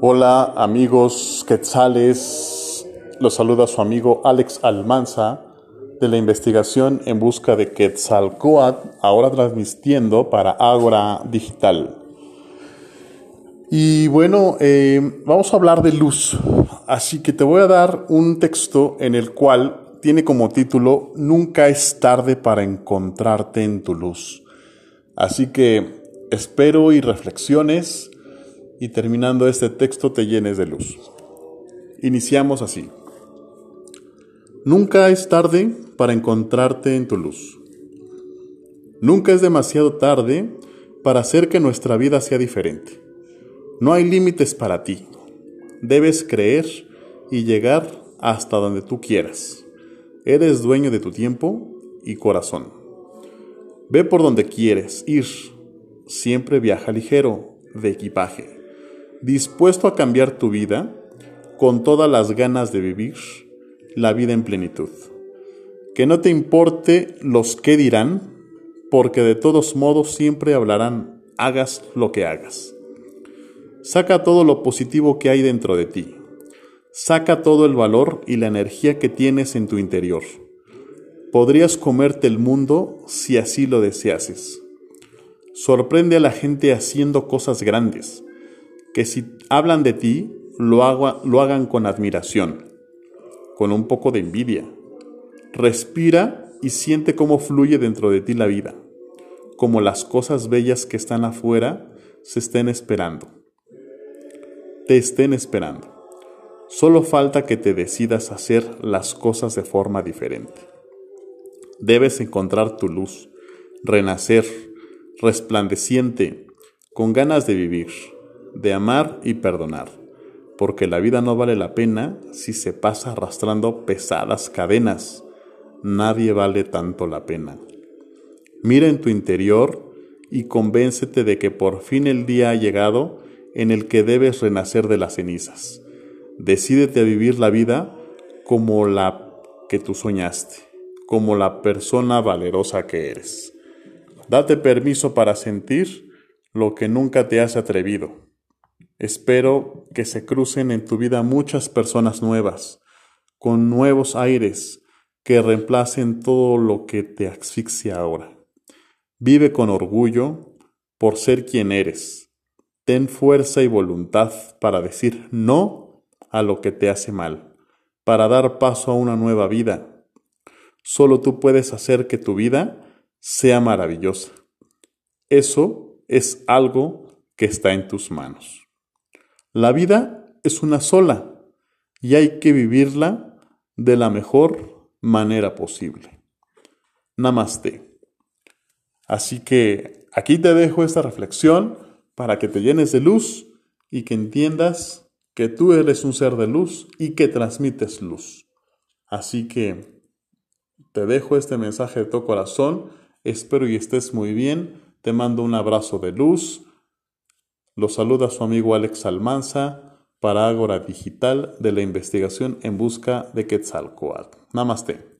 Hola amigos quetzales, los saluda su amigo Alex Almanza de la investigación en busca de Quetzalcoatl, ahora transmitiendo para Ágora Digital. Y bueno, eh, vamos a hablar de luz, así que te voy a dar un texto en el cual tiene como título Nunca es tarde para encontrarte en tu luz. Así que espero y reflexiones y terminando este texto te llenes de luz. Iniciamos así. Nunca es tarde para encontrarte en tu luz. Nunca es demasiado tarde para hacer que nuestra vida sea diferente. No hay límites para ti. Debes creer y llegar hasta donde tú quieras. Eres dueño de tu tiempo y corazón. Ve por donde quieres ir. Siempre viaja ligero de equipaje dispuesto a cambiar tu vida con todas las ganas de vivir la vida en plenitud. Que no te importe los que dirán, porque de todos modos siempre hablarán, hagas lo que hagas. Saca todo lo positivo que hay dentro de ti. Saca todo el valor y la energía que tienes en tu interior. Podrías comerte el mundo si así lo deseases. Sorprende a la gente haciendo cosas grandes que si hablan de ti, lo, lo hagan con admiración, con un poco de envidia. Respira y siente cómo fluye dentro de ti la vida, como las cosas bellas que están afuera se estén esperando. Te estén esperando. Solo falta que te decidas hacer las cosas de forma diferente. Debes encontrar tu luz, renacer, resplandeciente, con ganas de vivir de amar y perdonar, porque la vida no vale la pena si se pasa arrastrando pesadas cadenas. Nadie vale tanto la pena. Mira en tu interior y convéncete de que por fin el día ha llegado en el que debes renacer de las cenizas. Decídete a vivir la vida como la que tú soñaste, como la persona valerosa que eres. Date permiso para sentir lo que nunca te has atrevido Espero que se crucen en tu vida muchas personas nuevas, con nuevos aires que reemplacen todo lo que te asfixia ahora. Vive con orgullo por ser quien eres. Ten fuerza y voluntad para decir no a lo que te hace mal, para dar paso a una nueva vida. Solo tú puedes hacer que tu vida sea maravillosa. Eso es algo que está en tus manos. La vida es una sola y hay que vivirla de la mejor manera posible. Namaste. Así que aquí te dejo esta reflexión para que te llenes de luz y que entiendas que tú eres un ser de luz y que transmites luz. Así que te dejo este mensaje de tu corazón. Espero y estés muy bien. Te mando un abrazo de luz lo saluda su amigo Alex Almanza para Ágora Digital de la investigación en busca de Quetzalcoatl. Namaste.